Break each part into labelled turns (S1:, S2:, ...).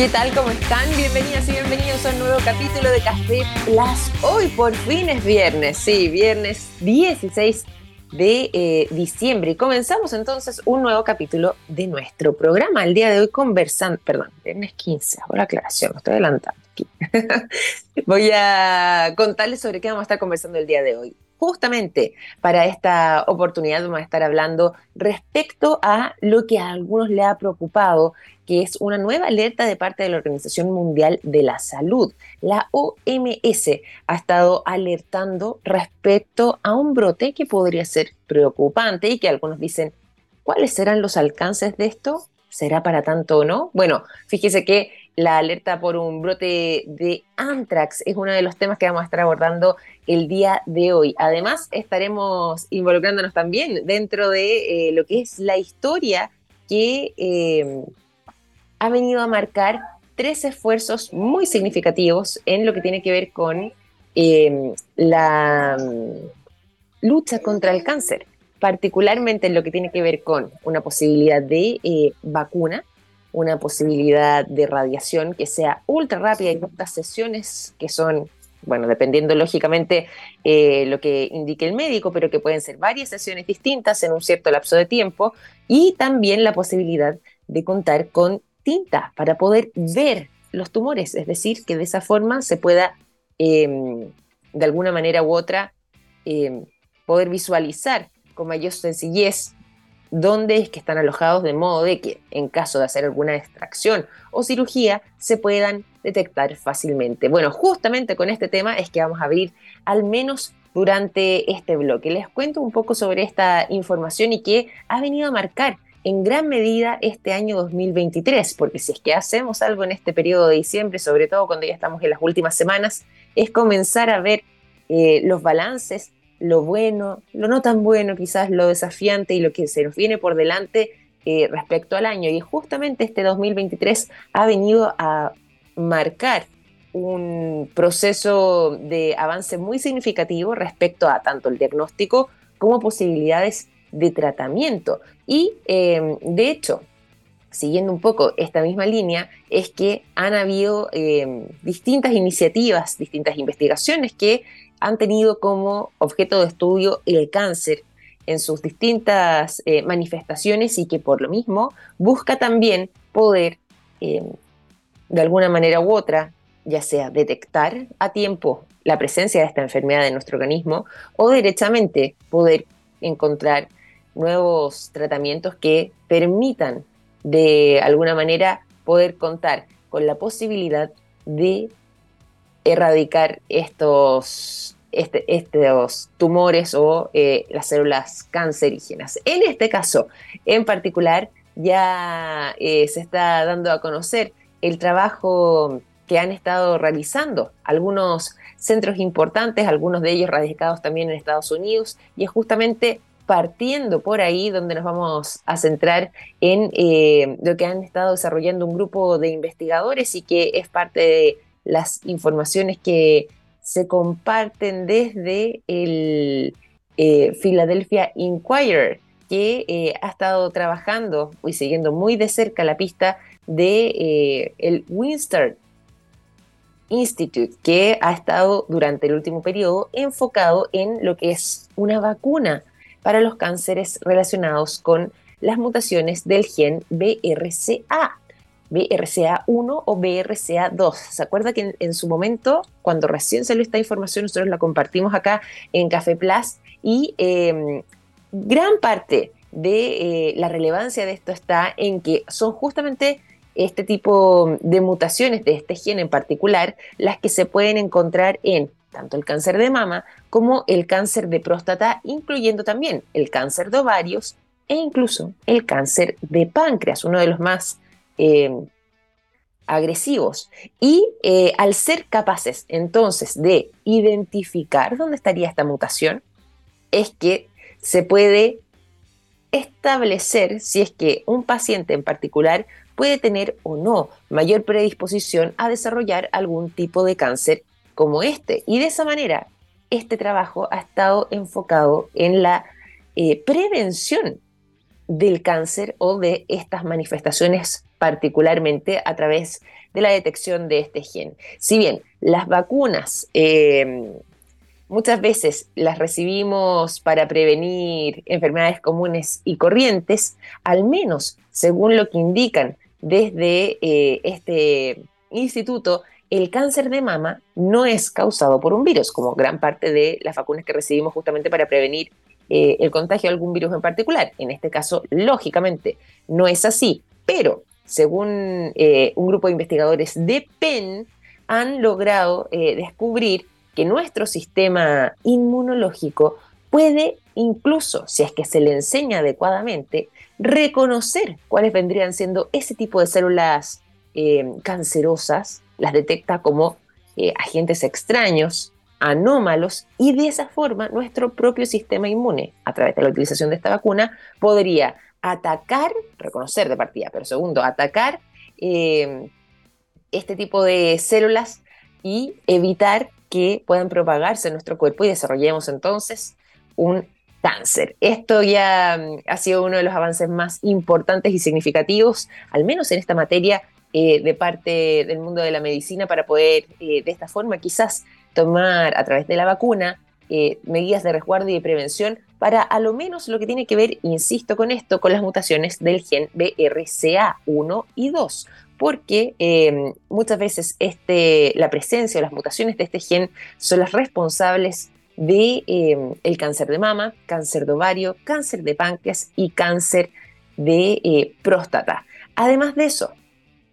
S1: ¿Qué tal? ¿Cómo están? Bienvenidas y bienvenidos a un nuevo capítulo de Café Plus. Hoy por fin es viernes, sí, viernes 16 de eh, diciembre. Y comenzamos entonces un nuevo capítulo de nuestro programa. El día de hoy conversando, perdón, viernes 15, ahora aclaración, estoy adelantando aquí. Voy a contarles sobre qué vamos a estar conversando el día de hoy justamente para esta oportunidad vamos a estar hablando respecto a lo que a algunos le ha preocupado, que es una nueva alerta de parte de la Organización Mundial de la Salud. La OMS ha estado alertando respecto a un brote que podría ser preocupante y que algunos dicen, ¿cuáles serán los alcances de esto? ¿Será para tanto o no? Bueno, fíjese que la alerta por un brote de anthrax es uno de los temas que vamos a estar abordando el día de hoy. Además, estaremos involucrándonos también dentro de eh, lo que es la historia que eh, ha venido a marcar tres esfuerzos muy significativos en lo que tiene que ver con eh, la mm, lucha contra el cáncer, particularmente en lo que tiene que ver con una posibilidad de vacuna una posibilidad de radiación que sea ultra rápida y estas sesiones que son, bueno, dependiendo lógicamente eh, lo que indique el médico, pero que pueden ser varias sesiones distintas en un cierto lapso de tiempo y también la posibilidad de contar con tinta para poder ver los tumores, es decir, que de esa forma se pueda, em, de alguna manera u otra, em, poder visualizar con mayor sencillez dónde es que están alojados de modo de que en caso de hacer alguna extracción o cirugía se puedan detectar fácilmente. Bueno, justamente con este tema es que vamos a abrir al menos durante este bloque. Les cuento un poco sobre esta información y que ha venido a marcar en gran medida este año 2023, porque si es que hacemos algo en este periodo de diciembre, sobre todo cuando ya estamos en las últimas semanas, es comenzar a ver eh, los balances lo bueno, lo no tan bueno, quizás lo desafiante y lo que se nos viene por delante eh, respecto al año. Y justamente este 2023 ha venido a marcar un proceso de avance muy significativo respecto a tanto el diagnóstico como posibilidades de tratamiento. Y em, de hecho, siguiendo un poco esta misma línea, es que han habido em, distintas iniciativas, distintas investigaciones que han tenido como objeto de estudio el cáncer en sus distintas eh, manifestaciones y que por lo mismo busca también poder, em, de alguna manera u otra, ya sea detectar a tiempo la presencia de esta enfermedad en nuestro organismo o derechamente poder encontrar nuevos tratamientos que permitan de alguna manera poder contar con la posibilidad de erradicar estos, este, estos tumores o eh, las células cancerígenas. En este caso, en particular, ya eh, se está dando a conocer el trabajo que han estado realizando algunos centros importantes, algunos de ellos radicados también en Estados Unidos, y es justamente partiendo por ahí donde nos vamos a centrar en eh, lo que han estado desarrollando un grupo de investigadores y que es parte de las informaciones que se comparten desde el eh, Philadelphia Inquirer, que eh, ha estado trabajando y siguiendo muy de cerca la pista de el Winster Institute, que ha estado durante el último periodo enfocado en lo que es una vacuna para los cánceres relacionados con las mutaciones del gen BRCA. BRCA1 o BRCA2. ¿Se acuerda que en, su momento, cuando recién salió esta información, nosotros la compartimos acá en Café Plus y em, gran parte de eh, la relevancia de esto está en que son justamente este tipo de mutaciones de este gen en particular las que se pueden encontrar en tanto el cáncer de mama como el cáncer de próstata, incluyendo también el cáncer de ovarios e incluso el cáncer de páncreas, uno de los más Em, agresivos. Y eh, al ser capaces entonces de identificar dónde estaría esta mutación, es que se puede establecer si es que un paciente en particular puede tener o no mayor predisposición a desarrollar algún tipo de cáncer como este. Y de esa manera, este trabajo ha estado enfocado en la eh, prevención del cáncer o de estas manifestaciones particularmente a través de la detección de este gen. Si bien las vacunas eh, muchas veces las recibimos para prevenir enfermedades comunes y corrientes, al menos según lo que indican desde eh, este instituto, el cáncer de mama no es causado por un virus, como gran parte de las vacunas que recibimos justamente para prevenir eh, el contagio de algún virus en particular. En este caso, lógicamente, no es así, pero según eh, un grupo de investigadores de Penn, han logrado descubrir que nuestro sistema inmunológico puede incluso, si es que se le enseña adecuadamente, reconocer cuáles vendrían siendo ese tipo de células eh, cancerosas, las detecta como eh, agentes extraños, anómalos, y de esa forma nuestro propio sistema inmune, a través de la utilización de esta vacuna, podría atacar, reconocer de partida, pero segundo, atacar eh, este tipo de células y evitar que puedan propagarse en nuestro cuerpo y desarrollemos entonces un cáncer. Esto ya mm, ha sido uno de los avances más importantes y significativos, al menos en esta materia, eh, de parte del mundo de la medicina para poder eh, de esta forma quizás tomar a través de la vacuna eh, medidas de resguardo y de prevención para a lo menos lo que tiene que ver, insisto con esto, con las mutaciones del gen BRCA1 y 2, porque muchas veces este, la presencia o las mutaciones de este gen son las responsables de el cáncer de mama, cáncer de ovario, cáncer de páncreas y cáncer de próstata. Además de eso,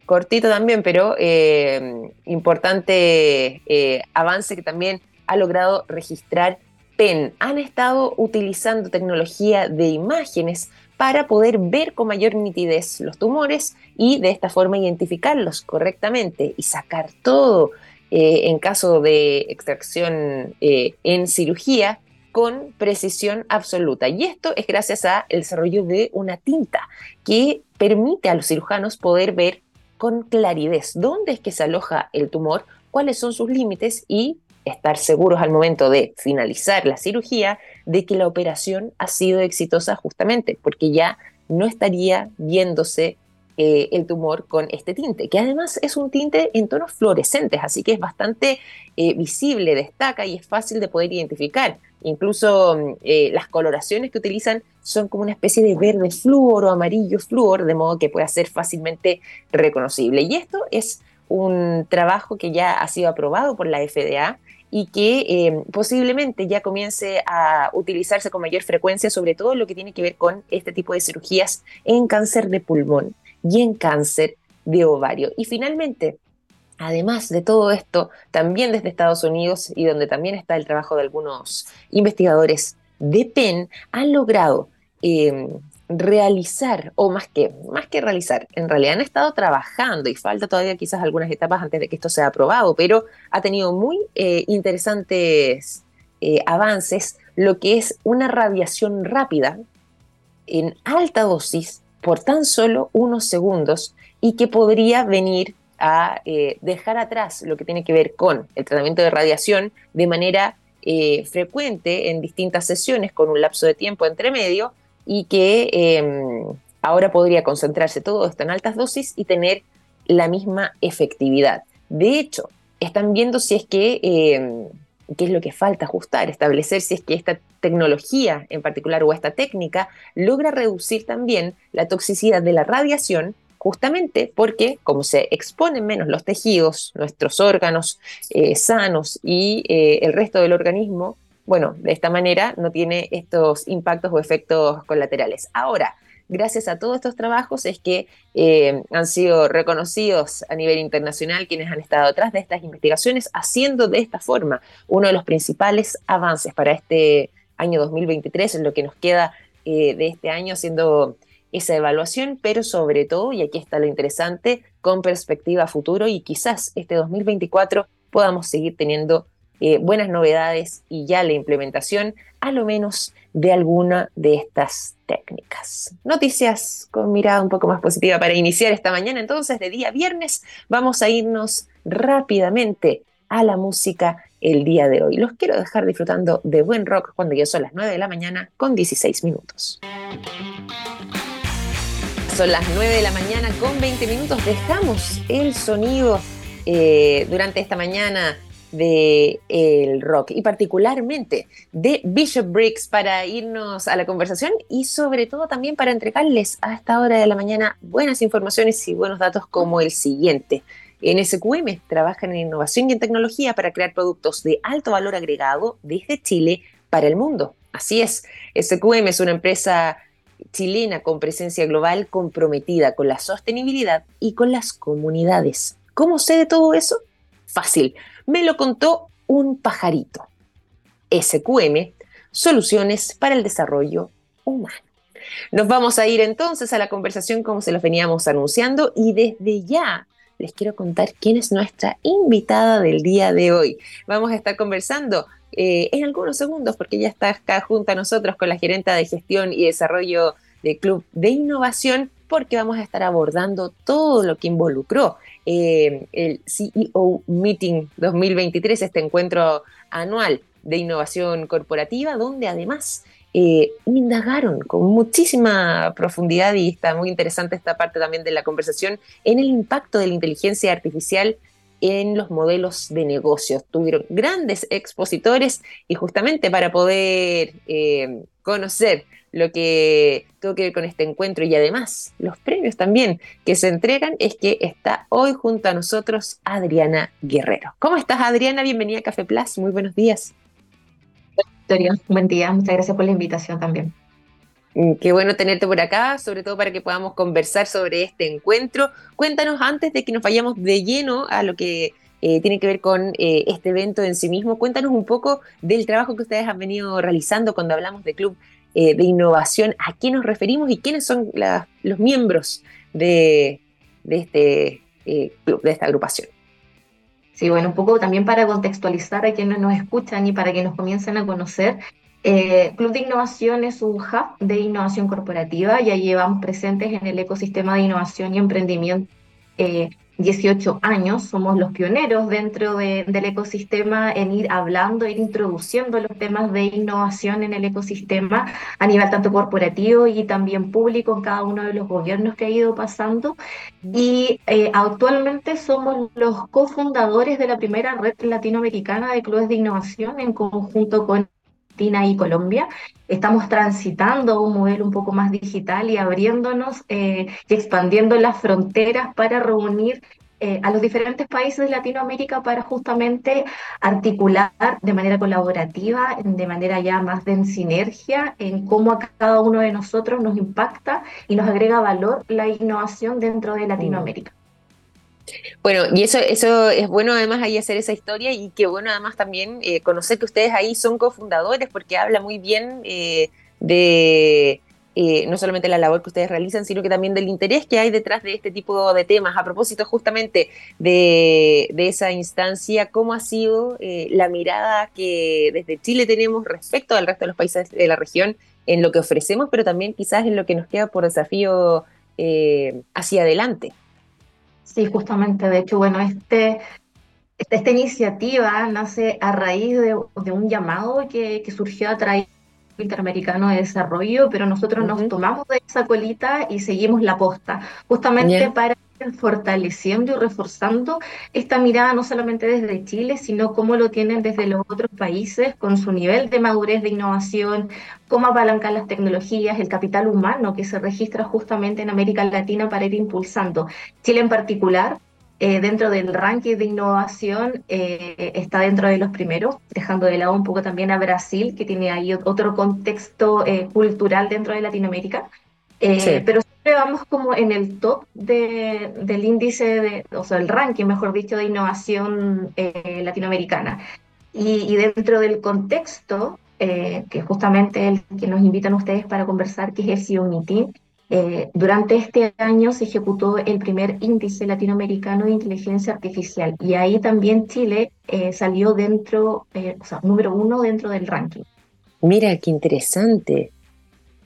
S1: cortito también, pero em, importante eh, avance que también ha logrado registrar PEN. Han estado utilizando tecnología de imágenes para poder ver con mayor nitidez los tumores y de esta forma identificarlos correctamente y sacar todo eh, en caso de extracción eh, en cirugía con precisión absoluta. Y esto es gracias al desarrollo de una tinta que permite a los cirujanos poder ver con claridad dónde es que se aloja el tumor, cuáles son sus límites y estar seguros al momento de finalizar la cirugía de que la operación ha sido exitosa justamente, porque ya no estaría viéndose eh, el tumor con este tinte, que además es un tinte en tonos fluorescentes, así que es bastante eh, visible, destaca y es fácil de poder identificar. Incluso mm, eh, las coloraciones que utilizan son como una especie de verde flúor o amarillo flúor, de modo que pueda ser fácilmente reconocible. Y esto es un trabajo que ya ha sido aprobado por la FDA y que eh, posiblemente ya comience a utilizarse con mayor frecuencia, sobre todo lo que tiene que ver con este tipo de cirugías en cáncer de pulmón y en cáncer de ovario. Y finalmente, además de todo esto, también desde Estados Unidos y donde también está el trabajo de algunos investigadores de Penn, han logrado eh, realizar, o más que, más que realizar, en realidad han estado trabajando y falta todavía quizás algunas etapas antes de que esto sea aprobado, pero ha tenido muy eh, interesantes eh, avances lo que es una radiación rápida en alta dosis por tan solo unos segundos y que podría venir a eh, dejar atrás lo que tiene que ver con el tratamiento de radiación de manera frecuente en distintas sesiones con un lapso de tiempo entre medio y que em, ahora podría concentrarse todo esto en altas dosis y tener la misma efectividad. De hecho, están viendo si es que, em, qué es lo que falta ajustar, establecer si es que esta tecnología en particular o esta técnica logra reducir también la toxicidad de la radiación justamente porque como se exponen menos los tejidos, nuestros órganos eh, sanos y eh, el resto del organismo, bueno, de esta manera no tiene estos impactos o efectos colaterales. Ahora, gracias a todos estos trabajos es que eh, han sido reconocidos a nivel internacional quienes han estado detrás de estas investigaciones, haciendo de esta forma uno de los principales avances para este año 2023, en lo que nos queda de este año, haciendo esa evaluación, pero sobre todo, y aquí está lo interesante, con perspectiva futuro y quizás este 2024 podamos seguir teniendo eh, buenas novedades y ya la implementación, a lo menos, de alguna de estas técnicas. Noticias con mirada un poco más positiva para iniciar esta mañana. Entonces, de día viernes, vamos a irnos rápidamente a la música el día de hoy. Los quiero dejar disfrutando de buen rock cuando ya son las 9 de la mañana con 16 minutos. Son las 9 de la mañana con 20 minutos. Dejamos el sonido eh, durante esta mañana de el rock y particularmente de Bishop Briggs para irnos a la conversación y sobre todo también para entregarles a esta hora de la mañana buenas informaciones y buenos datos como el siguiente. En SQM trabajan en innovación y en tecnología para crear productos de alto valor agregado desde Chile para el mundo. Así es, SQM es una empresa chilena con presencia global comprometida con la sostenibilidad y con las comunidades. ¿Cómo sé de todo eso? Fácil, me lo contó un pajarito. SQM, Soluciones para el Desarrollo Humano. Nos vamos a ir entonces a la conversación como se los veníamos anunciando y desde ya les quiero contar quién es nuestra invitada del día de hoy. Vamos a estar conversando eh, en algunos segundos, porque ya está acá junto a nosotros con la gerenta de gestión y desarrollo del Club de Innovación, porque vamos a estar abordando todo lo que involucró eh, el CEO Meeting 2023, este encuentro anual de innovación corporativa, donde además eh, indagaron con muchísima profundidad y está muy interesante esta parte también de la conversación en el impacto de la inteligencia artificial en los modelos de negocios. Tuvieron grandes expositores y justamente para poder eh, conocer lo que tuvo que ver con este encuentro y además los premios también que se entregan es que está hoy junto a nosotros Adriana Guerrero. ¿Cómo estás Adriana? Bienvenida a Café Plus, muy buenos días.
S2: Buen día, muchas gracias por la invitación también.
S1: Mm, qué bueno tenerte por acá, sobre todo para que podamos conversar sobre este encuentro. Cuéntanos antes de que nos vayamos de lleno a lo que eh, tiene que ver con eh, este evento en sí mismo, cuéntanos un poco del trabajo que ustedes han venido realizando cuando hablamos de Club eh, de Innovación, a qué nos referimos y quiénes son los miembros de, de este club, de esta agrupación.
S2: Sí, bueno, un poco también para contextualizar a quienes nos escuchan y para que nos comiencen a conocer. Eh, Club de Innovación es un hub de innovación corporativa, ya llevamos presentes en el ecosistema de innovación y emprendimiento 18 eh, años, somos los pioneros dentro del ecosistema en ir hablando, ir introduciendo los temas de innovación en el ecosistema a nivel tanto corporativo y también público en cada uno de los gobiernos que ha ido pasando. Y eh, actualmente somos los cofundadores de la primera red latinoamericana de clubes de innovación en conjunto con y Colombia. Estamos transitando un modelo un poco más digital y abriéndonos eh, y expandiendo las fronteras para reunir eh, a los diferentes países de Latinoamérica para justamente articular de manera colaborativa, de manera ya más de en sinergia, en cómo a cada uno de nosotros nos impacta y nos agrega valor la innovación dentro de Latinoamérica.
S1: Bueno, y eso, eso es bueno además ahí hacer esa historia y que bueno además también eh, conocer que ustedes ahí son cofundadores porque habla muy bien eh, de eh, no solamente la labor que ustedes realizan, sino que también del interés que hay detrás de este tipo de temas. A propósito justamente de, de esa instancia, ¿cómo ha sido la mirada que desde Chile tenemos respecto al resto de los países de la región en lo que ofrecemos, pero también quizás en lo que nos queda por desafío hacia adelante?
S2: Sí, justamente, de hecho, bueno, este, esta, iniciativa nace a raíz de, un llamado que, surgió a través del Interamericano de Desarrollo, pero nosotros nos tomamos de esa colita y seguimos la posta, justamente para fortaleciendo y reforzando esta mirada no solamente desde Chile, sino cómo lo tienen desde los otros países con su nivel de madurez de innovación, cómo apalancar las tecnologías, el capital humano que se registra justamente en América Latina para ir impulsando. Chile en particular, eh, dentro del ranking de innovación, eh, está dentro de los primeros, dejando de lado un poco también a Brasil, que tiene ahí otro contexto eh, cultural dentro de Latinoamérica. Pero vamos como en el top de, del índice, de, o sea, el ranking, mejor dicho, de innovación eh, latinoamericana. Y, dentro del contexto, eh, que justamente el que nos invitan ustedes para conversar, que es el CEO Meeting, eh, durante este año se ejecutó el primer índice latinoamericano de inteligencia artificial y ahí también Chile salió dentro, o sea, número uno dentro del ranking.
S1: Mira, qué interesante.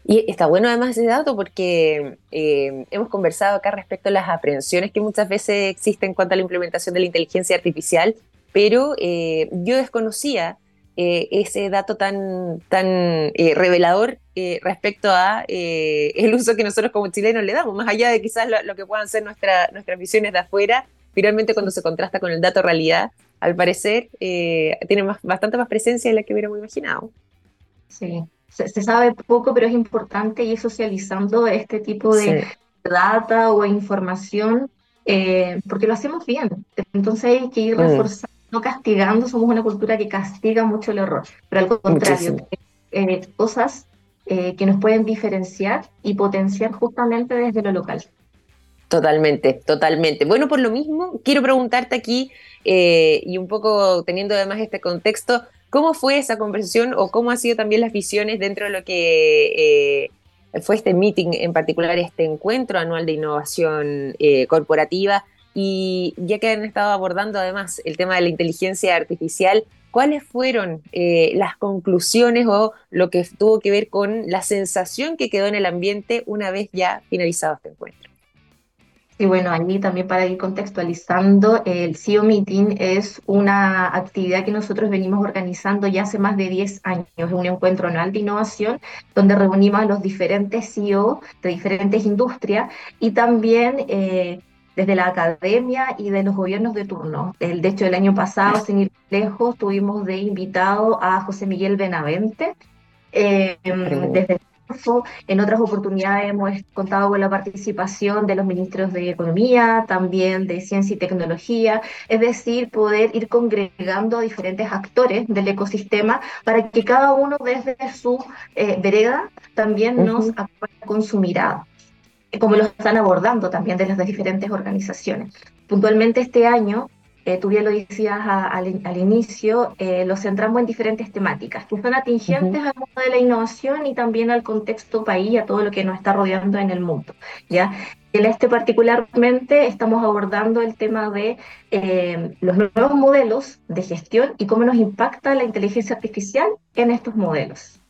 S1: Y está bueno además ese dato porque eh, hemos conversado acá respecto a las aprehensiones que muchas veces existen en cuanto a la implementación de la inteligencia artificial, pero eh, yo desconocía eh, ese dato tan, tan revelador respecto a el uso que nosotros como chilenos le damos, más allá de quizás lo, que puedan ser nuestra, nuestras visiones de afuera, finalmente cuando se contrasta con el dato realidad, al parecer tiene bastante más presencia de la que hubiéramos imaginado.
S2: Sí, se, sabe poco, pero es importante ir socializando este tipo de data o información porque lo hacemos bien. Entonces hay que ir mm. reforzando no castigando, somos una cultura que castiga mucho el error, pero al contrario, eh, cosas eh, que nos pueden diferenciar y potenciar justamente desde lo local.
S1: Totalmente, totalmente. Bueno, por lo mismo, quiero preguntarte aquí, eh, y un poco teniendo además este contexto, ¿cómo fue esa conversación o cómo han sido también las visiones dentro de lo que fue este meeting, en particular este encuentro anual de innovación corporativa? Y ya que han estado abordando además el tema de la inteligencia artificial, ¿cuáles fueron eh, las conclusiones o lo que tuvo que ver con la sensación que quedó en el ambiente una vez ya finalizado este encuentro?
S2: Sí, bueno, allí también para ir contextualizando, el CEO Meeting es una actividad que nosotros venimos organizando ya hace más de 10 años. Es un encuentro anual de innovación donde reunimos a los diferentes CEO de diferentes industrias y también eh, desde la academia y de los gobiernos de turno. El, de hecho, el año pasado, sin ir lejos, tuvimos de invitado a José Miguel Benavente. Eh, desde en otras oportunidades hemos contado con la participación de los ministros de Economía, también de Ciencia y Tecnología, es decir, poder ir congregando a diferentes actores del ecosistema para que cada uno desde su eh, vereda también nos apoye con su mirada como lo están abordando también de las diferentes organizaciones. Puntualmente este año, eh, tú bien lo decías al, inicio, eh, lo centramos en diferentes temáticas que son atingentes al mundo de la innovación y también al contexto país, a todo lo que nos está rodeando en el mundo. ¿ya? En este particularmente estamos abordando el tema de eh, los nuevos modelos de gestión y cómo nos impacta la inteligencia artificial en estos modelos.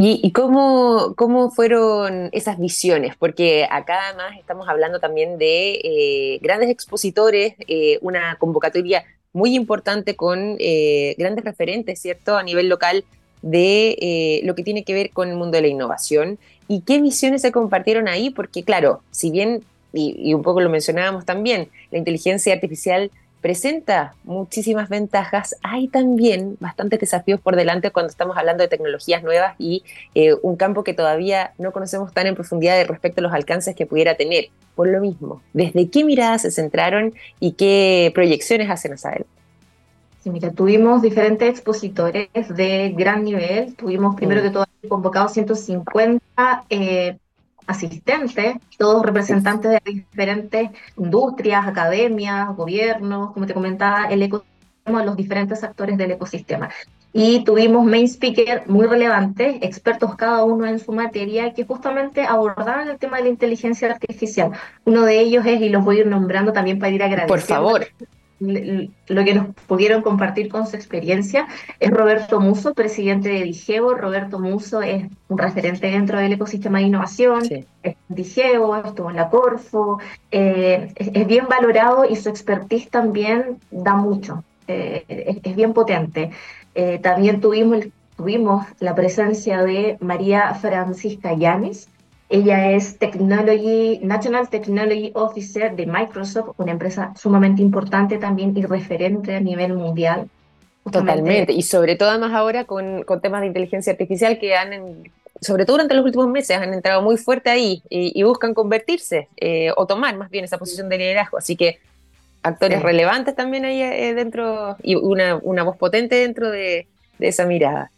S1: ¿Y, cómo, cómo, fueron esas visiones? Porque acá además estamos hablando también de eh, grandes expositores, eh, una convocatoria muy importante con eh, grandes referentes, ¿cierto?, a nivel local de lo que tiene que ver con el mundo de la innovación. ¿Y qué visiones se compartieron ahí? Porque claro, si bien, y un poco lo mencionábamos también, la inteligencia artificial presenta muchísimas ventajas, hay también bastantes desafíos por delante cuando estamos hablando de tecnologías nuevas y eh, un campo que todavía no conocemos tan en profundidad respecto a los alcances que pudiera tener. Por lo mismo, ¿desde qué miradas se centraron y qué proyecciones hacen hacia?
S2: Sí, mira, tuvimos diferentes expositores de gran nivel. Tuvimos primero mm. que todo convocados 150 eh, asistentes, todos representantes de diferentes industrias, academias, gobiernos, como te comentaba, el ecosistema, los diferentes actores del ecosistema. Y tuvimos main speakers muy relevantes, expertos cada uno en su materia, que justamente abordaban el tema de la inteligencia artificial. Uno de ellos es, y los voy a ir nombrando también para ir agradeciendo.
S1: Por favor
S2: lo que nos pudieron compartir con su experiencia es Roberto Muso, presidente de Digeo. Roberto Muso es un referente dentro del ecosistema de innovación, es Digeo, estuvo en la Corfo, eh, es, bien valorado y su expertise también da mucho, eh, es, bien potente. Eh, también tuvimos, tuvimos la presencia de María Francisca Llanes, ella es Technology, National Technology Officer de Microsoft, una empresa sumamente importante también y referente a nivel mundial.
S1: Totalmente, y sobre todo además ahora con, con temas de inteligencia artificial que han, sobre todo durante los últimos meses, han entrado muy fuerte ahí y, buscan convertirse eh, o tomar más bien esa posición de liderazgo. Así que actores relevantes también ahí eh, dentro y una, una voz potente dentro de, de esa mirada.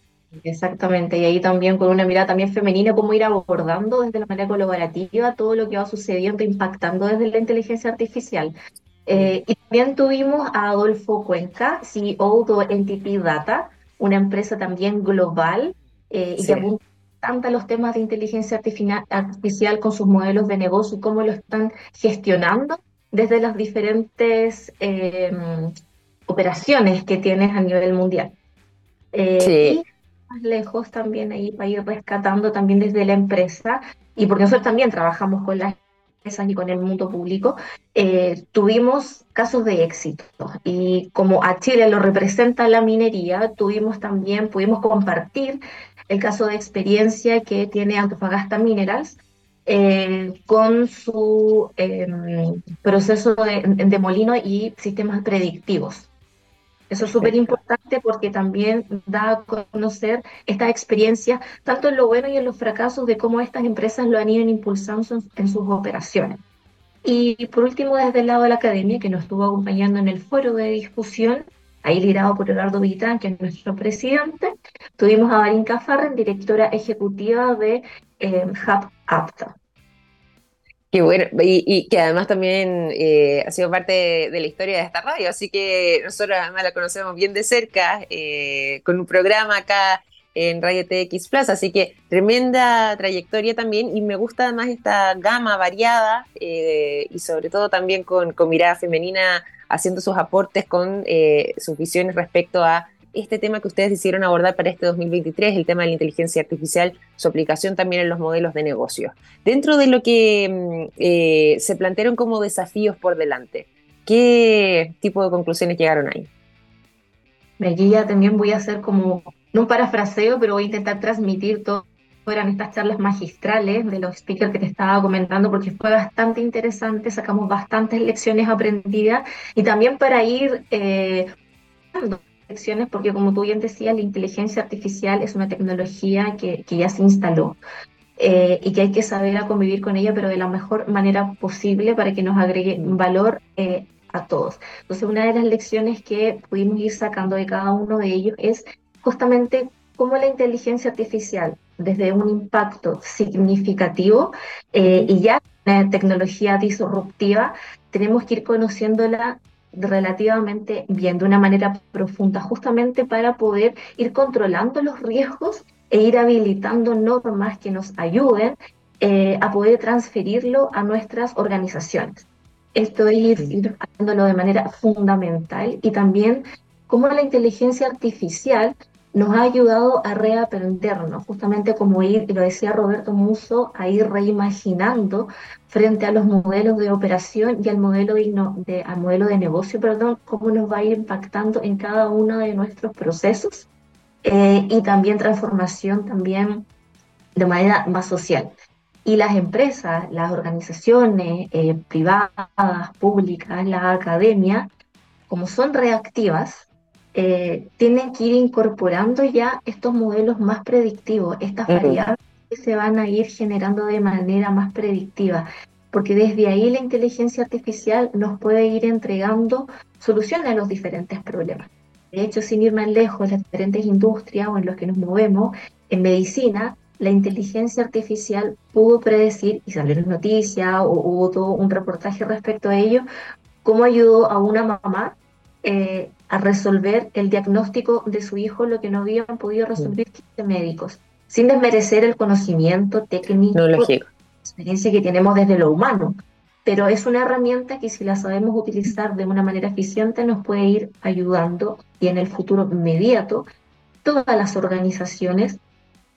S2: Exactamente, y ahí también con una mirada también femenina, cómo ir abordando desde la manera colaborativa todo lo que va sucediendo, impactando desde la inteligencia artificial. Eh, y también tuvimos a Adolfo Cuenca, CEO de Entity Data, una empresa también global eh, y que apunta tanto a los temas de inteligencia artificial con sus modelos de negocio y cómo lo están gestionando desde las diferentes em, operaciones que tienes a nivel mundial.
S1: Eh, sí
S2: más lejos también ahí para ir rescatando también desde la empresa y porque nosotros también trabajamos con las y con el mundo público, eh, tuvimos casos de éxito. Y como a Chile lo representa la minería, tuvimos también, pudimos compartir el caso de experiencia que tiene Antofagasta Minerals eh, con su em, proceso de molino y sistemas predictivos. Eso es súper importante porque también da a conocer esta experiencia, tanto en lo bueno y en los fracasos, de cómo estas empresas lo han ido impulsando en, sus operaciones. Y por último, desde el lado de la academia, que nos estuvo acompañando en el foro de discusión, ahí liderado por Eduardo Vitán, que es nuestro presidente, tuvimos a Marín Farren, directora ejecutiva de eh, Hub Apta.
S1: Qué bueno, y, que además también eh, ha sido parte de, la historia de esta radio, así que nosotros además la conocemos bien de cerca, eh, con un programa acá en Radio TX Plus, así que tremenda trayectoria también, y me gusta además esta gama variada, eh, y sobre todo también con, con, mirada femenina haciendo sus aportes con sus visiones respecto a este tema que ustedes hicieron abordar para este 2023, el tema de la inteligencia artificial, su aplicación también en los modelos de negocio. Dentro de lo que mm, eh, se plantearon como desafíos por delante, ¿qué tipo de conclusiones llegaron ahí?
S2: Aquí ya también voy a hacer como, no un parafraseo, pero voy a intentar transmitir todo eran estas charlas magistrales de los speakers que te estaba comentando, porque fue bastante interesante, sacamos bastantes lecciones aprendidas y también para ir eh, porque como tú bien decías, la inteligencia artificial es una tecnología que, que ya se instaló eh, y que hay que saber a convivir con ella, pero de la mejor manera posible para que nos agregue valor eh, a todos. Entonces, una de las lecciones que pudimos ir sacando de cada uno de ellos es justamente cómo la inteligencia artificial, desde un impacto significativo eh, y ya una tecnología disruptiva, tenemos que ir conociéndola relativamente bien, de una manera profunda, justamente para poder ir controlando los riesgos e ir habilitando normas que nos ayuden eh, a poder transferirlo a nuestras organizaciones. Esto es ir, haciéndolo de manera fundamental y también cómo la inteligencia artificial nos ha ayudado a reaprendernos, justamente como ir, lo decía Roberto Muso, a ir reimaginando frente a los modelos de operación y al modelo de, al modelo de negocio, perdón, cómo nos va a ir impactando en cada uno de nuestros procesos eh, y también transformación también de manera más social. Y las empresas, las organizaciones eh, privadas, públicas, la academia, como son reactivas, eh, tienen que ir incorporando ya estos modelos más predictivos, estas variables que se van a ir generando de manera más predictiva, porque desde ahí la inteligencia artificial nos puede ir entregando soluciones a los diferentes problemas. De hecho, sin ir más lejos, las diferentes industrias o en los que nos movemos, en medicina, la inteligencia artificial pudo predecir, y salieron noticias o hubo todo un reportaje respecto a ello, cómo ayudó a una mamá eh, a resolver el diagnóstico de su hijo, lo que no habían podido resolver 15 médicos, sin desmerecer el conocimiento técnico, no, la experiencia que tenemos desde lo humano. Pero es una herramienta que si la sabemos utilizar de una manera eficiente nos puede ir ayudando y en el futuro inmediato todas las organizaciones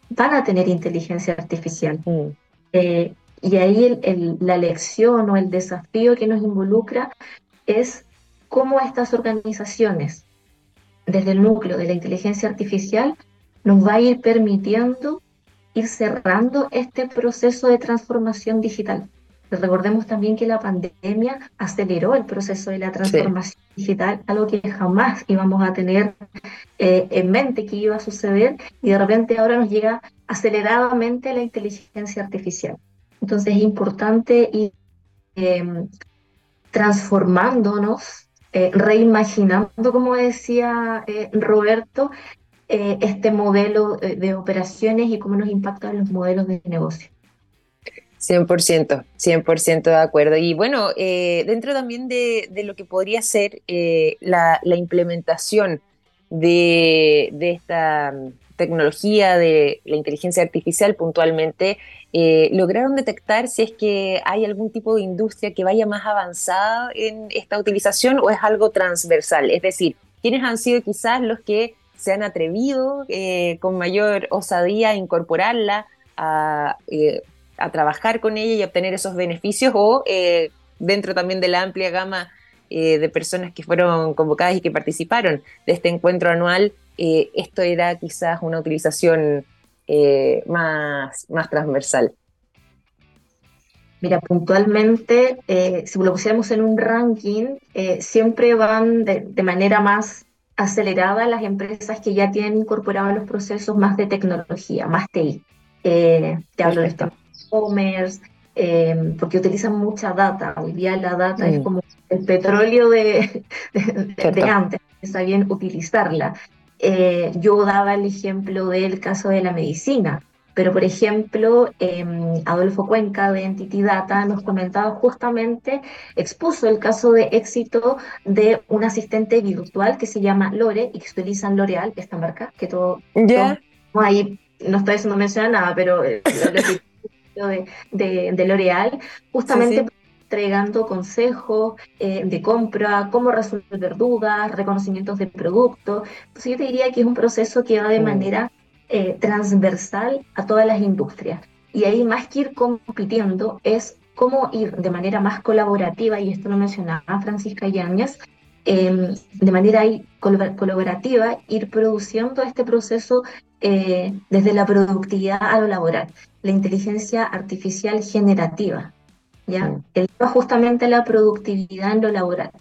S2: van a tener inteligencia artificial. Mm. Eh, y ahí la lección o el desafío que nos involucra es cómo estas organizaciones, desde el núcleo de la inteligencia artificial, nos va a ir permitiendo ir cerrando este proceso de transformación digital. Recordemos también que la pandemia aceleró el proceso de la transformación digital, algo que jamás íbamos a tener eh, en mente que iba a suceder y de repente ahora nos llega aceleradamente la inteligencia artificial. Entonces es importante ir em, transformándonos eh, reimaginando, como decía eh, Roberto, eh, este modelo de operaciones y cómo nos impactan los modelos de negocio.
S1: 100%, 100% de acuerdo. Y bueno, dentro también de, lo que podría ser la, implementación de, de, esta tecnología de la inteligencia artificial puntualmente, eh, lograron detectar si es que hay algún tipo de industria que vaya más avanzada en esta utilización o es algo transversal. Es decir, ¿quiénes han sido quizás los que se han atrevido eh, con mayor osadía a incorporarla, a eh, a trabajar con ella y obtener esos beneficios o dentro también de la amplia gama de personas que fueron convocadas y que participaron de este encuentro anual, esto era quizás una utilización más, más transversal.
S2: Mira, puntualmente, si lo pusiéramos en un ranking, siempre van de, de, manera más acelerada las empresas que ya tienen incorporados los procesos más de tecnología, más TI. te hablo de e-commerce, eh, porque utilizan mucha data. Hoy día la data es mm. como el petróleo de, de, antes, está bien utilizarla. Eh, yo daba el ejemplo del caso de la medicina, pero por ejemplo, em, Adolfo Cuenca de Entity Data nos comentaba justamente, expuso el caso de éxito de un asistente virtual que se llama Lore y que se utiliza en L'Oreal, esta marca, que todo,
S1: yeah.
S2: ahí no está diciendo mencionar nada, pero eh, de, de, L'Oreal, justamente entregando consejos eh, de compra, cómo resolver dudas, reconocimientos de producto. Entonces yo te diría que es un proceso que va de mm. manera eh, transversal a todas las industrias. Y ahí más que ir compitiendo es cómo ir de manera más colaborativa, y esto lo mencionaba Francisca Yáñez, em, de manera colaborativa, ir produciendo este proceso eh, desde la productividad a lo laboral la inteligencia artificial generativa, ¿ya? El tema justamente la productividad en lo laboral.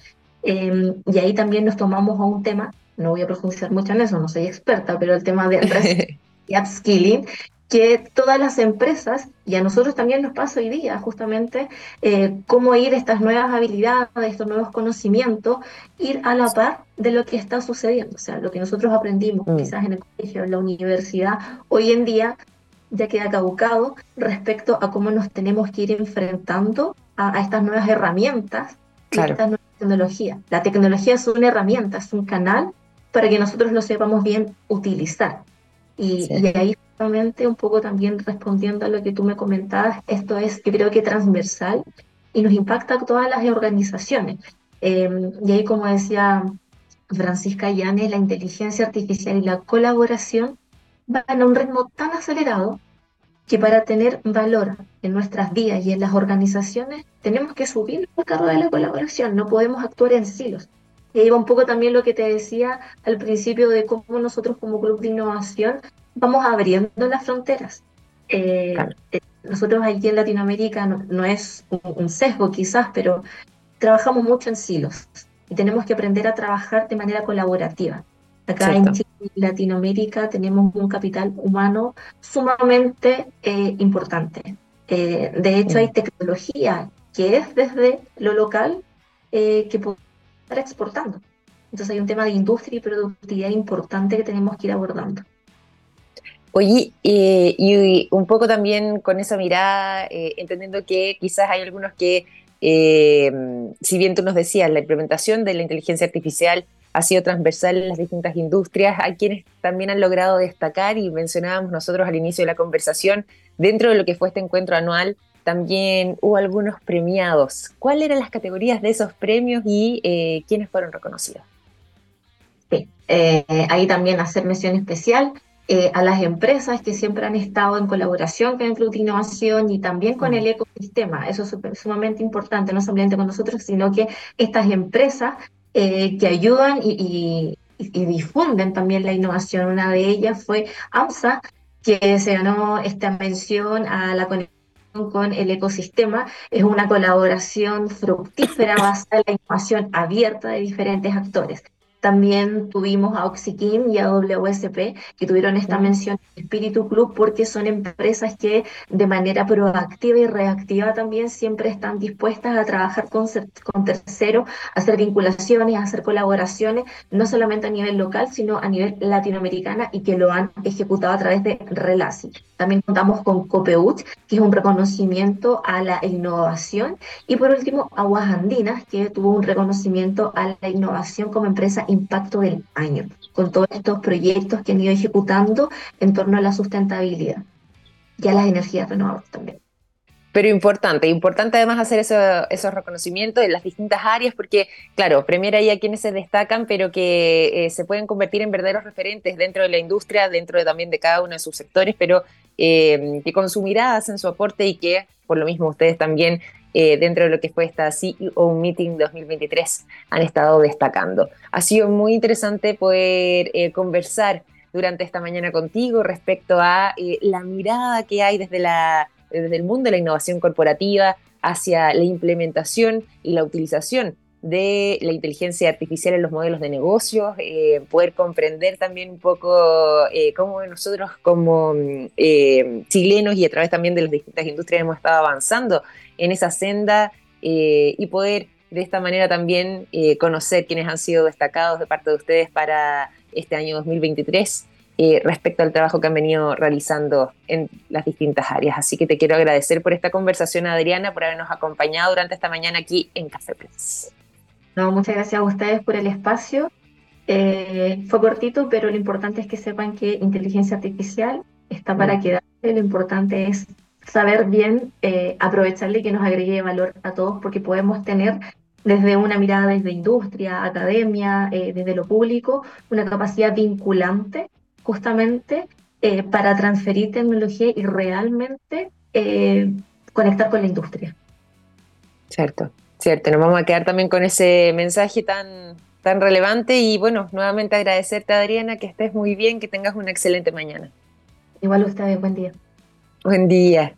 S2: Em, y ahí también nos tomamos a un tema, no voy a profundizar mucho en eso, no soy experta, pero el tema de y upskilling, que todas las empresas, y a nosotros también nos pasa hoy día, justamente, eh, cómo ir estas nuevas habilidades, estos nuevos conocimientos, ir a la par de lo que está sucediendo. O sea, lo que nosotros aprendimos mm. quizás en el colegio, en la universidad, hoy en día ya queda caducado respecto a cómo nos tenemos que ir enfrentando a, estas nuevas herramientas y a estas nuevas tecnologías. La tecnología es una herramienta, es un canal para que nosotros lo sepamos bien utilizar. Y, ahí justamente un poco también respondiendo a lo que tú me comentabas, esto es yo creo que transversal y nos impacta a todas las organizaciones. Em, y ahí como decía Francisca Llanes, la inteligencia artificial y la colaboración van a un ritmo tan acelerado que para tener valor en nuestras vidas y en las organizaciones tenemos que subir el carro de la colaboración, no podemos actuar en silos. Y ahí va un poco también lo que te decía al principio de cómo nosotros como club de innovación vamos abriendo las fronteras. Eh, eh, nosotros aquí en Latinoamérica no, es un, sesgo quizás, pero trabajamos mucho en silos y tenemos que aprender a trabajar de manera colaborativa. Acá en Chile Latinoamérica tenemos un capital humano sumamente eh, importante. Eh, de hecho, hay tecnología que es desde lo local eh, que puede estar exportando. Entonces hay un tema de industria y productividad importante que tenemos que ir abordando.
S1: Oye, y un poco también con esa mirada, entendiendo que quizás hay algunos que, si bien tú nos decías, la implementación de la inteligencia artificial ha sido transversal en las distintas industrias. Hay quienes también han logrado destacar y mencionábamos nosotros al inicio de la conversación, dentro de lo que fue este encuentro anual, también hubo algunos premiados. ¿Cuáles eran las categorías de esos premios y eh, quiénes fueron reconocidos?
S2: Sí, eh, ahí también hacer mención especial eh, a las empresas que siempre han estado en colaboración con de Innovación y también con el ecosistema. Eso es sumamente importante, no solamente con nosotros, sino que estas empresas eh, que ayudan y, difunden también la innovación. Una de ellas fue AMSA, que se ganó esta mención a la conexión con el ecosistema. Es una colaboración fructífera basada en la innovación abierta de diferentes actores. También tuvimos a Oxykin y a WSP que tuvieron esta mención Espíritu Club porque son empresas que de manera proactiva y reactiva también siempre están dispuestas a trabajar con, con terceros, a hacer vinculaciones, a hacer colaboraciones, no solamente a nivel local, sino a nivel latinoamericana y que lo han ejecutado a través de Relasi. También contamos con Copeuch, que es un reconocimiento a la innovación. Y por último, Aguas Andinas, que tuvo un reconocimiento a la innovación como empresa impacto del año, con todos estos proyectos que han ido ejecutando en torno a la sustentabilidad y a las energías renovables también.
S1: Pero importante, importante además hacer esos reconocimientos en las distintas áreas, porque, claro, premiar ahí a quienes se destacan, pero que eh, se pueden convertir en verdaderos referentes dentro de la industria, dentro de, también de cada uno de sus sectores, pero eh, que con su hacen su aporte y que, por lo mismo, ustedes también, eh, dentro de lo que fue esta CEO Meeting 2023, han estado destacando. Ha sido muy interesante poder conversar durante esta mañana contigo respecto a la mirada que hay desde la desde el mundo de la innovación corporativa hacia la implementación y la utilización de la inteligencia artificial en los modelos de negocios, eh, poder comprender también un poco eh, cómo nosotros como eh, chilenos y a través también de las distintas industrias hemos estado avanzando en esa senda y poder de esta manera también conocer quiénes han sido destacados de parte de ustedes para este año 2023 eh, respecto al trabajo que han venido realizando en las distintas áreas. Así que te quiero agradecer por esta conversación, Adriana, por habernos acompañado durante esta mañana aquí en Café Plus.
S2: No, muchas gracias a ustedes por el espacio. Eh, fue cortito, pero lo importante es que sepan que inteligencia artificial está para mm. quedarse. Lo importante es saber bien eh, aprovecharle y que nos agregue valor a todos, porque podemos tener desde una mirada desde industria, academia, desde lo público, una capacidad vinculante justamente eh, para transferir tecnología y realmente eh, conectar con la industria.
S1: Cierto, cierto. Nos vamos a quedar también con ese mensaje tan, tan relevante y bueno, nuevamente agradecerte Adriana, que estés muy bien, que tengas una excelente mañana.
S2: Igual ustedes, buen día.
S1: Buen día.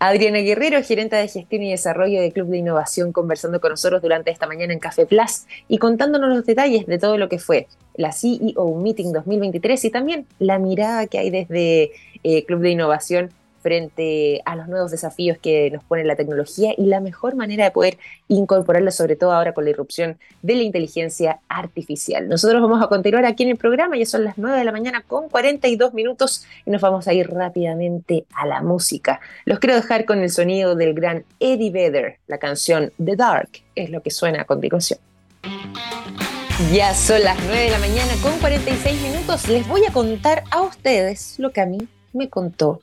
S1: Adriana Guerrero, gerente de gestión y desarrollo del Club de Innovación, conversando con nosotros durante esta mañana en Café Plus y contándonos los detalles de todo lo que fue la CEO Meeting 2023 y también la mirada que hay desde eh, Club de Innovación frente a los nuevos desafíos que nos pone la tecnología y la mejor manera de poder incorporarlo, sobre todo ahora con la irrupción de la inteligencia artificial. Nosotros vamos a continuar aquí en el programa, ya son las 9 de la mañana con 42 minutos y nos vamos a ir rápidamente a la música. Los quiero dejar con el sonido del gran Eddie Vedder, la canción The Dark, es lo que suena a continuación. Ya son las 9 de la mañana con 46 minutos. Les voy a contar a ustedes lo que a mí me contó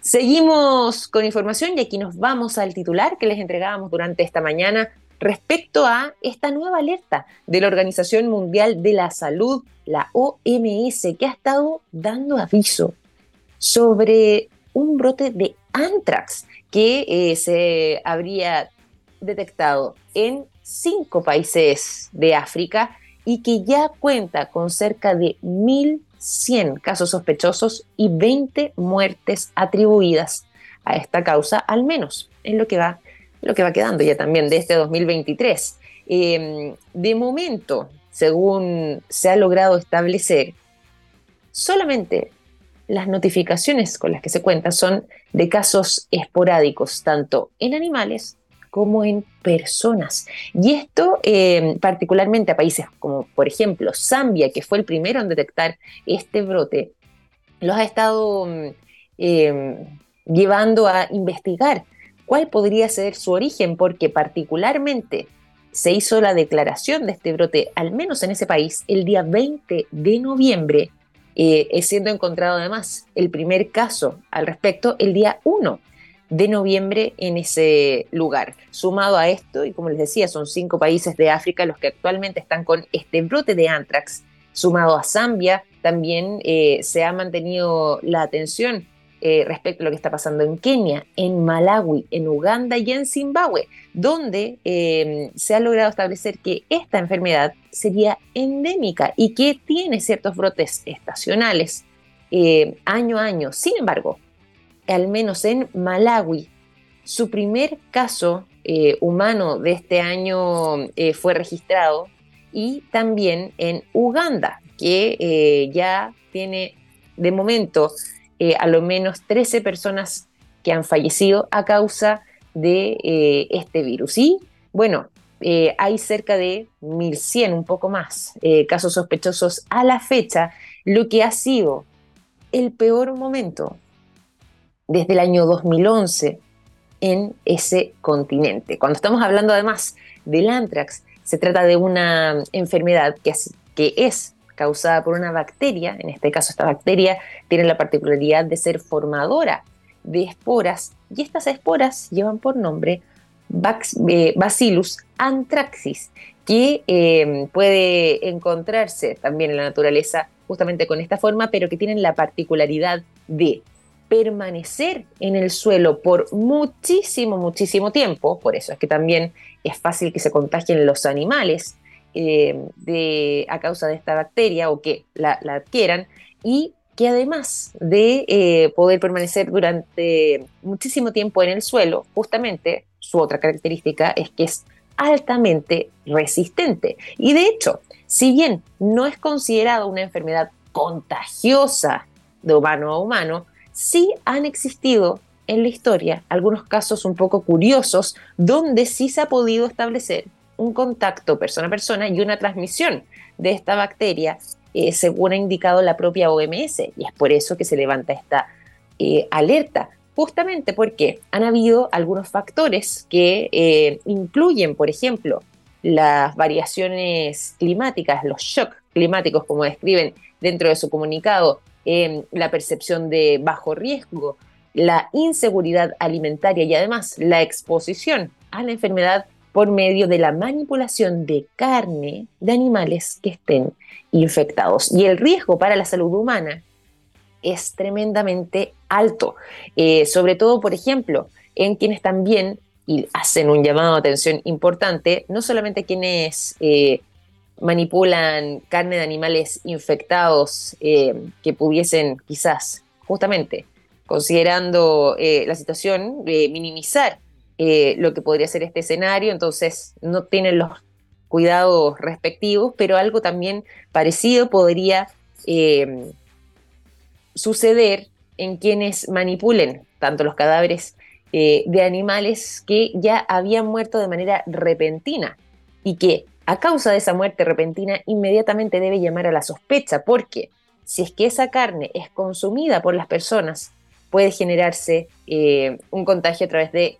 S1: Seguimos con información y aquí nos vamos al titular que les entregábamos durante esta mañana respecto a esta nueva alerta de la Organización Mundial de la Salud, la OMS, que ha estado dando aviso sobre un brote de anthrax que eh, se habría detectado en cinco países de África y que ya cuenta con cerca de mil 100 casos sospechosos y 20 muertes atribuidas a esta causa, al menos en lo que va, lo que va quedando ya también de este 2023. Em, de momento, según se ha logrado establecer, solamente las notificaciones con las que se cuenta son de casos esporádicos, tanto en animales como en personas. Y esto eh, particularmente a países como, por ejemplo, Zambia, que fue el primero en detectar este brote, los ha estado mm, em, llevando a investigar cuál podría ser su origen, porque particularmente se hizo la declaración de este brote, al menos en ese país, el día 20 de noviembre, eh, siendo encontrado además el primer caso al respecto el día 1 de noviembre en ese lugar. Sumado a esto, y como les decía, son cinco países de África los que actualmente están con este brote de anthrax. Sumado a Zambia, también eh, se ha mantenido la atención eh, respecto a lo que está pasando en Kenia, en Malawi, en Uganda y en Zimbabue, donde em, se ha logrado establecer que esta enfermedad sería endémica y que tiene ciertos brotes estacionales eh, año a año. Sin embargo, al menos en Malawi. Su primer caso eh, humano de este año eh, fue registrado y también en Uganda, que eh, ya tiene de momento a lo menos 13 personas que han fallecido a causa de este virus. Y bueno, hay cerca de 1.100, un poco más, casos sospechosos a la fecha, lo que ha sido el peor momento desde el año 2011 en ese continente. Cuando estamos hablando además del anthrax, se trata de una enfermedad que es, que es causada por una bacteria, en este caso esta bacteria tiene la particularidad de ser formadora de esporas y estas esporas llevan por nombre eh, Bacillus anthraxis, que eh, puede encontrarse también en la naturaleza justamente con esta forma, pero que tienen la particularidad de permanecer en el suelo por muchísimo, muchísimo tiempo, por eso es que también es fácil que se contagien los animales eh, de, a causa de esta bacteria o que la, adquieran, y que además de eh, poder permanecer durante muchísimo tiempo en el suelo, justamente su otra característica es que es altamente resistente. Y de hecho, si bien no es considerado una enfermedad contagiosa de humano a humano, sí han existido en la historia algunos casos un poco curiosos donde sí se ha podido establecer un contacto persona a persona y una transmisión de esta bacteria, eh, según ha indicado la propia OMS. Y es por eso que se levanta esta eh, alerta, justamente porque han habido algunos factores que eh, incluyen, por ejemplo, las variaciones climáticas, los shocks climáticos, como describen dentro de su comunicado, la percepción de bajo riesgo, la inseguridad alimentaria y además la exposición a la enfermedad por medio de la manipulación de carne de animales que estén infectados. Y el riesgo para la salud humana es tremendamente alto, eh, sobre todo, por ejemplo, en quienes también y hacen un llamado de atención importante, no solamente quienes eh, manipulan carne de animales infectados eh, que pudiesen quizás, justamente, considerando la situación, minimizar lo que podría ser este escenario, entonces no tienen los cuidados respectivos, pero algo también parecido podría suceder en quienes manipulen tanto los cadáveres eh, de animales que ya habían muerto de manera repentina y que a causa de esa muerte repentina inmediatamente debe llamar a la sospecha porque si es que esa carne es consumida por las personas puede generarse eh, un contagio a través de,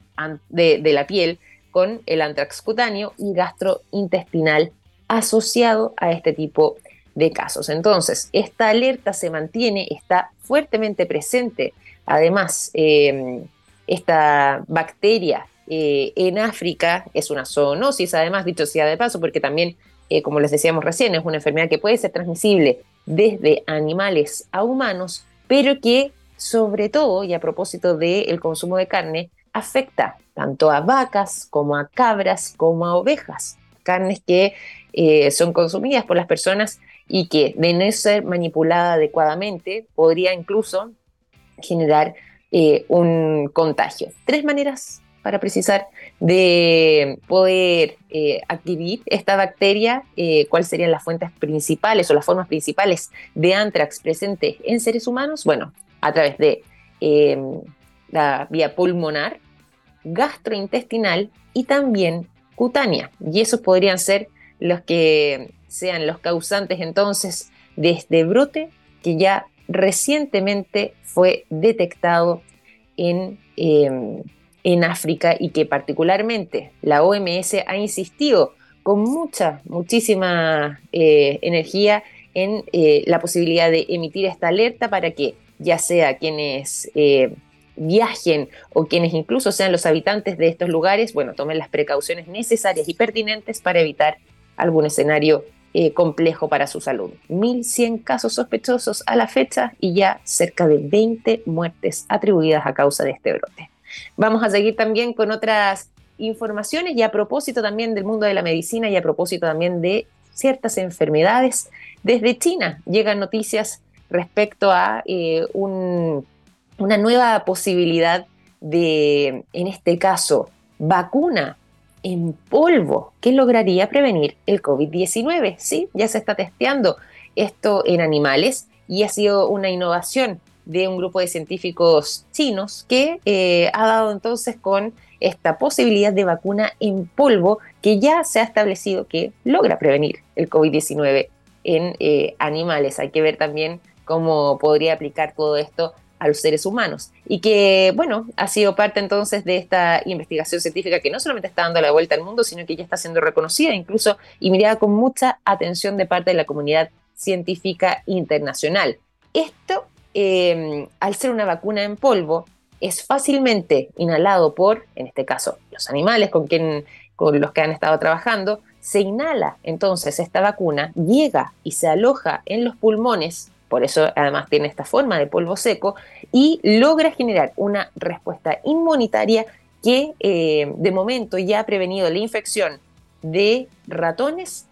S1: la piel con el antrax cutáneo y gastrointestinal asociado a este tipo de casos. Entonces, esta alerta se mantiene, está fuertemente presente. Además, em, esta bacteria eh, en África es una zoonosis, además, dicho sea de paso, porque también, eh, como les decíamos recién, es una enfermedad que puede ser transmisible desde animales a humanos, pero que sobre todo, y a propósito del consumo de carne, afecta tanto a vacas como a cabras como a ovejas, carnes que eh, son consumidas por las personas y que de no ser manipulada adecuadamente podría incluso generar un contagio. Tres maneras para precisar de poder eh, adquirir esta bacteria, eh, cuáles serían las fuentes principales o las formas principales de anthrax presente en seres humanos. Bueno, a través de em, la vía pulmonar, gastrointestinal y también cutánea. Y esos podrían ser los que sean los causantes entonces de este brote que ya recientemente fue detectado en, em, en África y que particularmente la OMS ha insistido con mucha, muchísima eh, energía en eh, la posibilidad de emitir esta alerta para que ya sea quienes eh, viajen o quienes incluso sean los habitantes de estos lugares, bueno, tomen las precauciones necesarias y pertinentes para evitar algún escenario complejo para su salud. 1.100 casos sospechosos a la fecha y ya cerca de 20 muertes atribuidas a causa de este brote. Vamos a seguir también con otras informaciones y a propósito también del mundo de la medicina y a propósito también de ciertas enfermedades. Desde China llegan noticias respecto a eh, una nueva posibilidad de, en este caso, vacuna en polvo que lograría prevenir el COVID-19. Sí, ya se está testeando esto en animales y ha sido una innovación de un grupo de científicos chinos que eh, ha dado entonces con esta posibilidad de vacuna en polvo que ya se ha establecido que logra prevenir el COVID-19 en eh, animales. Hay que ver también cómo podría aplicar todo esto a los seres humanos. Y que, bueno, ha sido parte entonces de esta investigación científica que no solamente está dando la vuelta al mundo, sino que ya está siendo reconocida incluso y mirada con mucha atención de parte de la comunidad científica internacional. Esto, em, al ser una vacuna en polvo, es fácilmente inhalado por, en este caso, los animales con, los que han estado trabajando. Se inhala entonces esta vacuna, llega y se aloja en los pulmones por eso además tiene esta forma de polvo seco, y logra generar una respuesta inmunitaria que eh, de momento ya ha prevenido la infección de ratones,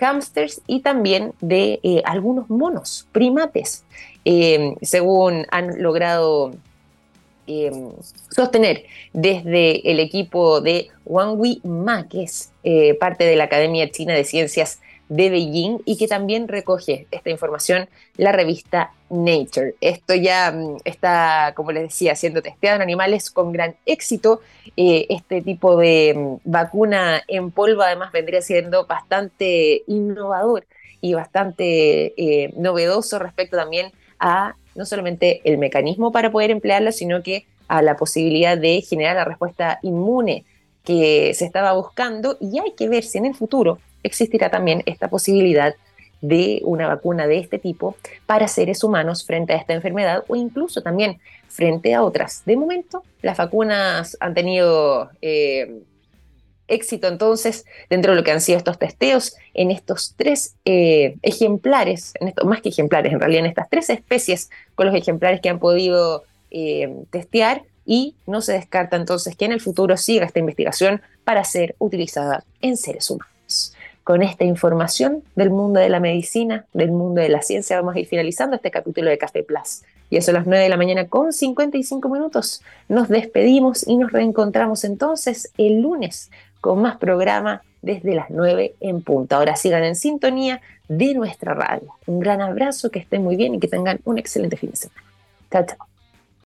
S1: hámsters y también de eh, algunos monos, primates, eh, según han logrado sostener desde el equipo de Wang Ma, que es parte de la Academia China de Ciencias de Beijing y que también recoge esta información la revista Nature. Esto ya mm, está, como les decía, siendo testeado en animales con gran éxito. Eh, este tipo de mm, vacuna en polvo además vendría siendo bastante innovador y bastante eh, novedoso respecto también a no solamente el mecanismo para poder emplearla, sino que a la posibilidad de generar la respuesta inmune que se estaba buscando y hay que ver si en el futuro existirá también esta posibilidad de una vacuna de este tipo para seres humanos frente a esta enfermedad o incluso también frente a otras. De momento, las vacunas han tenido eh, éxito entonces dentro de lo que han sido estos testeos en estos tres eh, ejemplares, en esto, más que ejemplares, en realidad en estas tres especies con los ejemplares que han podido eh, testear y no se descarta entonces que en el futuro siga esta investigación para ser utilizada en seres humanos. Con esta información del mundo de la medicina, del mundo de la ciencia, vamos a ir finalizando este capítulo de Café Plus. Y eso a las 9 de la mañana con 55 minutos. Nos despedimos y nos reencontramos entonces el lunes con más programa desde las 9 en punto. Ahora sigan en sintonía de nuestra radio. Un gran abrazo, que estén muy bien y que tengan un excelente fin de semana. Chao, chao.